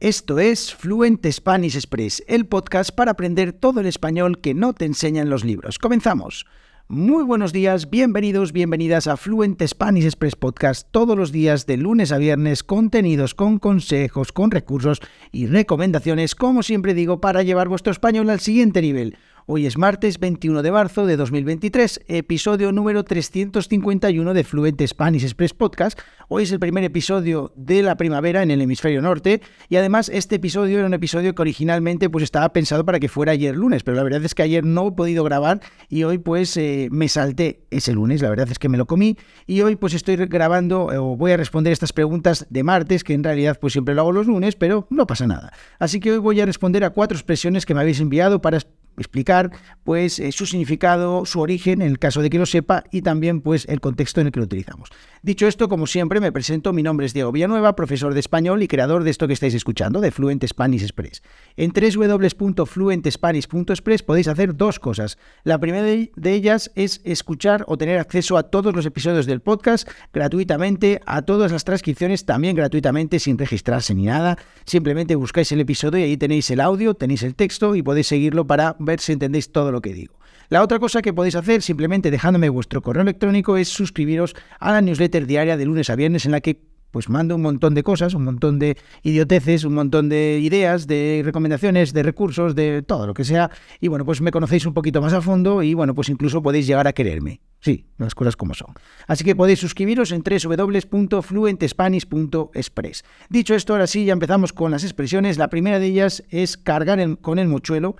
Esto es Fluent Spanish Express, el podcast para aprender todo el español que no te enseñan los libros. Comenzamos. Muy buenos días, bienvenidos, bienvenidas a Fluent Spanish Express Podcast todos los días de lunes a viernes, contenidos con consejos, con recursos y recomendaciones, como siempre digo, para llevar vuestro español al siguiente nivel. Hoy es martes 21 de marzo de 2023, episodio número 351 de Fluent Spanish Express Podcast. Hoy es el primer episodio de la primavera en el hemisferio norte y además este episodio era un episodio que originalmente pues estaba pensado para que fuera ayer lunes, pero la verdad es que ayer no he podido grabar y hoy pues eh, me salté ese lunes, la verdad es que me lo comí y hoy pues estoy grabando o voy a responder estas preguntas de martes que en realidad pues siempre lo hago los lunes, pero no pasa nada. Así que hoy voy a responder a cuatro expresiones que me habéis enviado para explicar pues eh, su significado, su origen, en el caso de que lo sepa, y también pues el contexto en el que lo utilizamos. Dicho esto, como siempre, me presento, mi nombre es Diego Villanueva, profesor de español y creador de esto que estáis escuchando, de Fluent Spanish Express. En www.fluentespanish.express podéis hacer dos cosas. La primera de ellas es escuchar o tener acceso a todos los episodios del podcast gratuitamente, a todas las transcripciones también gratuitamente, sin registrarse ni nada. Simplemente buscáis el episodio y ahí tenéis el audio, tenéis el texto y podéis seguirlo para ver si entendéis todo lo que digo. La otra cosa que podéis hacer, simplemente dejándome vuestro correo electrónico, es suscribiros a la newsletter diaria de lunes a viernes en la que pues mando un montón de cosas, un montón de idioteces, un montón de ideas, de recomendaciones, de recursos, de todo lo que sea. Y bueno, pues me conocéis un poquito más a fondo y bueno, pues incluso podéis llegar a quererme. Sí, las cosas como son. Así que podéis suscribiros en www.fluentespanish.express. Dicho esto, ahora sí, ya empezamos con las expresiones. La primera de ellas es cargar con el mochuelo.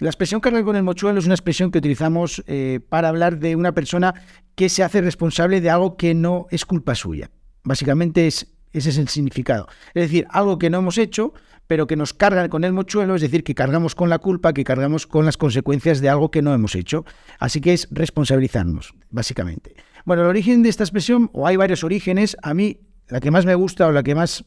La expresión cargar con el mochuelo es una expresión que utilizamos eh, para hablar de una persona que se hace responsable de algo que no es culpa suya. Básicamente es, ese es el significado. Es decir, algo que no hemos hecho, pero que nos cargan con el mochuelo, es decir, que cargamos con la culpa, que cargamos con las consecuencias de algo que no hemos hecho. Así que es responsabilizarnos, básicamente. Bueno, el origen de esta expresión, o hay varios orígenes, a mí la que más me gusta o la que más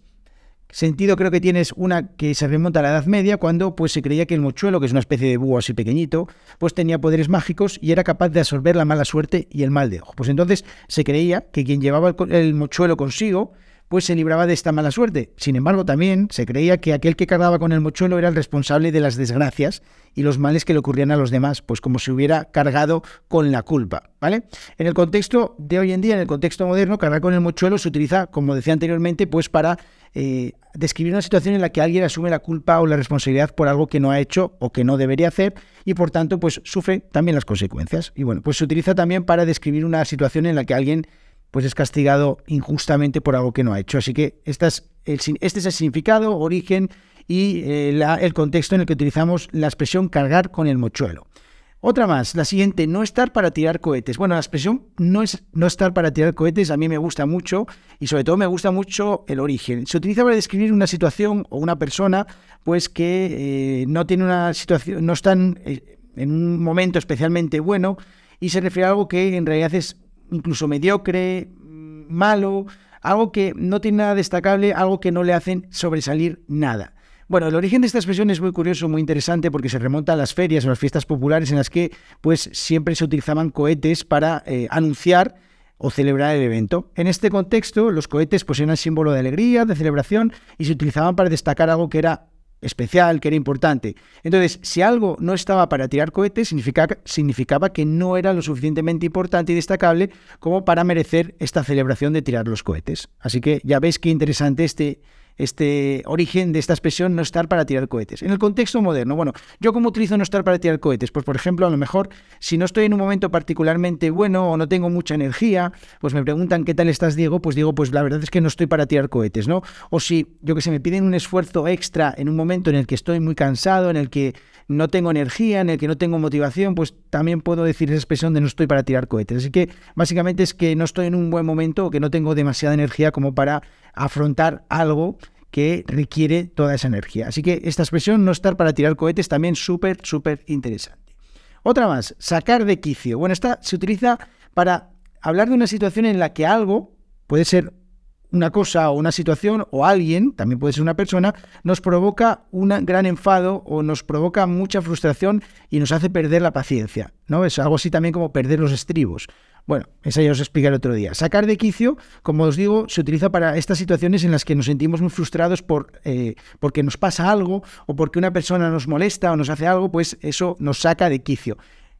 sentido creo que tienes una que se remonta a la Edad Media, cuando pues se creía que el mochuelo, que es una especie de búho así pequeñito, pues tenía poderes mágicos y era capaz de absorber la mala suerte y el mal de ojo. Pues entonces se creía que quien llevaba el mochuelo consigo pues se libraba de esta mala suerte. Sin embargo, también se creía que aquel que cargaba con el mochuelo era el responsable de las desgracias y los males que le ocurrían a los demás, pues como si hubiera cargado con la culpa, ¿vale? En el contexto de hoy en día, en el contexto moderno, cargar con el mochuelo se utiliza, como decía anteriormente, pues para eh, describir una situación en la que alguien asume la culpa o la responsabilidad por algo que no ha hecho o que no debería hacer y por tanto pues sufre también las consecuencias. Y bueno, pues se utiliza también para describir una situación en la que alguien pues es castigado injustamente por algo que no ha hecho. Así que este es el, este es el significado, origen y eh, el contexto en el que utilizamos la expresión cargar con el mochuelo. Otra más, la siguiente, no estar para tirar cohetes. Bueno, la expresión no es no estar para tirar cohetes a mí me gusta mucho y sobre todo me gusta mucho el origen. Se utiliza para describir una situación o una persona pues que eh, no tiene una situación, no están eh, en un momento especialmente bueno y se refiere a algo que en realidad es incluso mediocre, malo, algo que no tiene nada destacable, algo que no le hacen sobresalir nada. Bueno, el origen de esta expresión es muy curioso, muy interesante, porque se remonta a las ferias o las fiestas populares en las que pues, siempre se utilizaban cohetes para eh, anunciar o celebrar el evento. En este contexto, los cohetes pues, eran símbolo de alegría, de celebración, y se utilizaban para destacar algo que era especial, que era importante. Entonces, si algo no estaba para tirar cohetes, significaba, significaba que no era lo suficientemente importante y destacable como para merecer esta celebración de tirar los cohetes. Así que ya veis qué interesante este este origen de esta expresión no estar para tirar cohetes. En el contexto moderno, bueno, ¿yo cómo utilizo no estar para tirar cohetes? Pues por ejemplo, a lo mejor si no estoy en un momento particularmente bueno o no tengo mucha energía, pues me preguntan ¿qué tal estás Diego? Pues digo, pues la verdad es que no estoy para tirar cohetes, ¿no? O si, yo que sé, me piden un esfuerzo extra en un momento en el que estoy muy cansado, en el que no tengo energía, en el que no tengo motivación, pues también puedo decir esa expresión de no estoy para tirar cohetes. Así que básicamente es que no estoy en un buen momento o que no tengo demasiada energía como para afrontar algo que requiere toda esa energía. Así que esta expresión, no estar para tirar cohetes, también súper, súper interesante. Otra más, sacar de quicio. Bueno, esta se utiliza para hablar de una situación en la que algo puede ser una cosa o una situación o alguien, también puede ser una persona, nos provoca un gran enfado o nos provoca mucha frustración y nos hace perder la paciencia, ¿no? Es algo así también como perder los estribos. Bueno, esa ya os explicaré otro día. Sacar de quicio, como os digo, se utiliza para estas situaciones en las que nos sentimos muy frustrados por, eh, porque nos pasa algo o porque una persona nos molesta o nos hace algo, pues eso nos saca de quicio.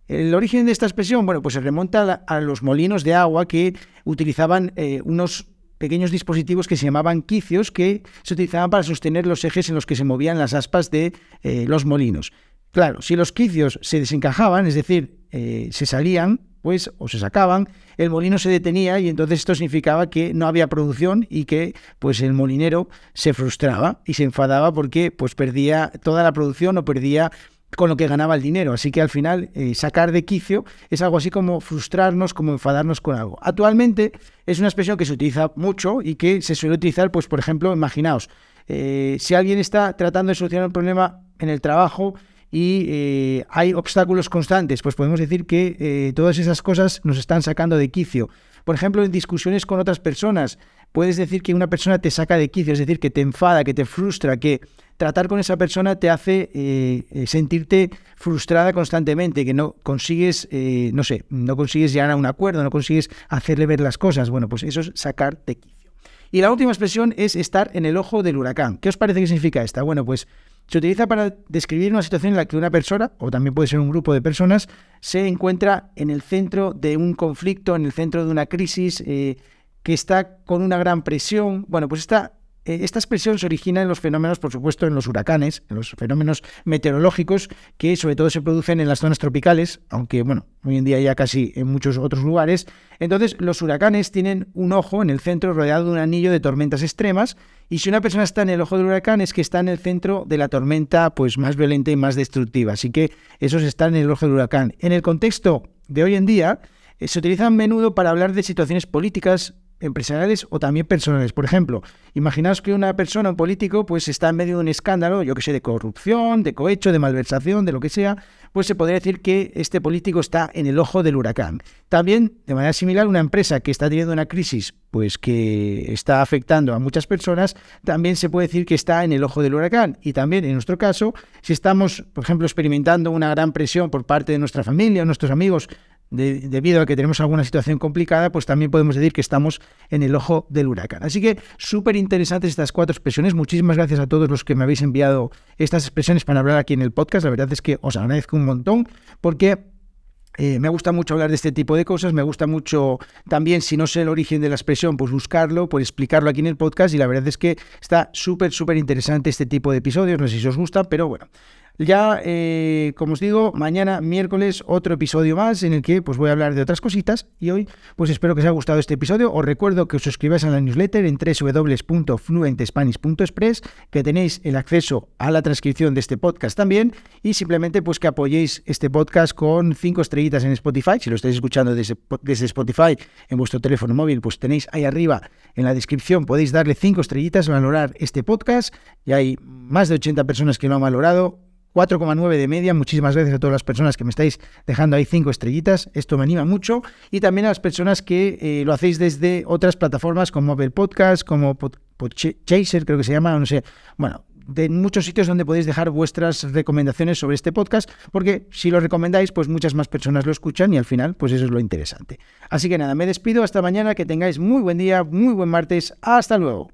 El origen de esta expresión, bueno, pues se remonta a, los molinos de agua que utilizaban eh, unos pequeños dispositivos que se llamaban quicios que se utilizaban para sostener los ejes en los que se movían las aspas de eh, los molinos. Claro, si los quicios se desencajaban, es decir, eh, se salían, pues, o se sacaban, el molino se detenía y entonces esto significaba que no había producción y que, pues, el molinero se frustraba y se enfadaba porque, pues, perdía toda la producción o perdía con lo que ganaba el dinero. Así que al final eh, sacar de quicio es algo así como frustrarnos, como enfadarnos con algo. Actualmente es una expresión que se utiliza mucho y que se suele utilizar, pues por ejemplo, imaginaos, eh, si alguien está tratando de solucionar un problema en el trabajo y eh, hay obstáculos constantes, pues podemos decir que todas esas cosas nos están sacando de quicio. Por ejemplo, en discusiones con otras personas, puedes decir que una persona te saca de quicio, es decir, que te enfada, que te frustra, que tratar con esa persona te hace eh, eh, sentirte frustrada constantemente, que no consigues, eh, no sé, no consigues llegar a un acuerdo, no consigues hacerle ver las cosas. Bueno, pues eso es sacar de quicio. Y la última expresión es estar en el ojo del huracán. ¿Qué os parece que significa esta? Bueno, pues se utiliza para describir una situación en la que una persona, o también puede ser un grupo de personas, se encuentra en el centro de un conflicto, en el centro de una crisis, que está con una gran presión. Bueno, pues eh, esta expresión se origina en los fenómenos, por supuesto, en los huracanes, en los fenómenos meteorológicos que sobre todo se producen en las zonas tropicales, aunque bueno, hoy en día ya casi en muchos otros lugares. Entonces, los huracanes tienen un ojo en el centro rodeado de un anillo de tormentas extremas y si una persona está en el ojo del huracán es que está en el centro de la tormenta pues más violenta y más destructiva. Así que esos están en el ojo del huracán. En el contexto de hoy en día, eh, se utiliza a menudo para hablar de situaciones políticas empresariales o también personales. Por ejemplo, imaginaos que una persona, un político, pues está en medio de un escándalo, yo que sé, de corrupción, de cohecho, de malversación, de lo que sea, pues se podría decir que este político está en el ojo del huracán. También, de manera similar, una empresa que está teniendo una crisis, pues que está afectando a muchas personas, también se puede decir que está en el ojo del huracán. Y también, en nuestro caso, si estamos, por ejemplo, experimentando una gran presión por parte de nuestra familia, nuestros amigos, debido a que tenemos alguna situación complicada, pues también podemos decir que estamos en el ojo del huracán. Así que súper interesantes estas cuatro expresiones. Muchísimas gracias a todos los que me habéis enviado estas expresiones para hablar aquí en el podcast. La verdad es que os agradezco un montón porque eh, me gusta mucho hablar de este tipo de cosas, me gusta mucho también, si no sé el origen de la expresión, pues buscarlo, pues explicarlo aquí en el podcast y la verdad es que está súper, súper interesante este tipo de episodios, no sé si os gusta, pero bueno, ya, eh, como os digo, mañana miércoles otro episodio más en el que pues voy a hablar de otras cositas y hoy pues espero que os haya gustado este episodio. Os recuerdo que os suscribáis a la newsletter en www.fluentespanish.es, que tenéis el acceso a la transcripción de este podcast también y simplemente pues que apoyéis este podcast con cinco estrellitas en Spotify. Si lo estáis escuchando desde, desde Spotify en vuestro teléfono móvil, pues tenéis ahí arriba en la descripción, podéis darle cinco estrellitas, valorar este podcast. Y hay más de 80 personas que lo han valorado 4,9 de media. Muchísimas gracias a todas las personas que me estáis dejando ahí cinco estrellitas. Esto me anima mucho. Y también a las personas que eh, lo hacéis desde otras plataformas como Apple Podcast, como Chaser, creo que se llama, no sé. Bueno, de muchos sitios donde podéis dejar vuestras recomendaciones sobre este podcast, porque si lo recomendáis, pues muchas más personas lo escuchan y al final, pues eso es lo interesante. Así que nada, me despido hasta mañana, que tengáis muy buen día, muy buen martes, hasta luego.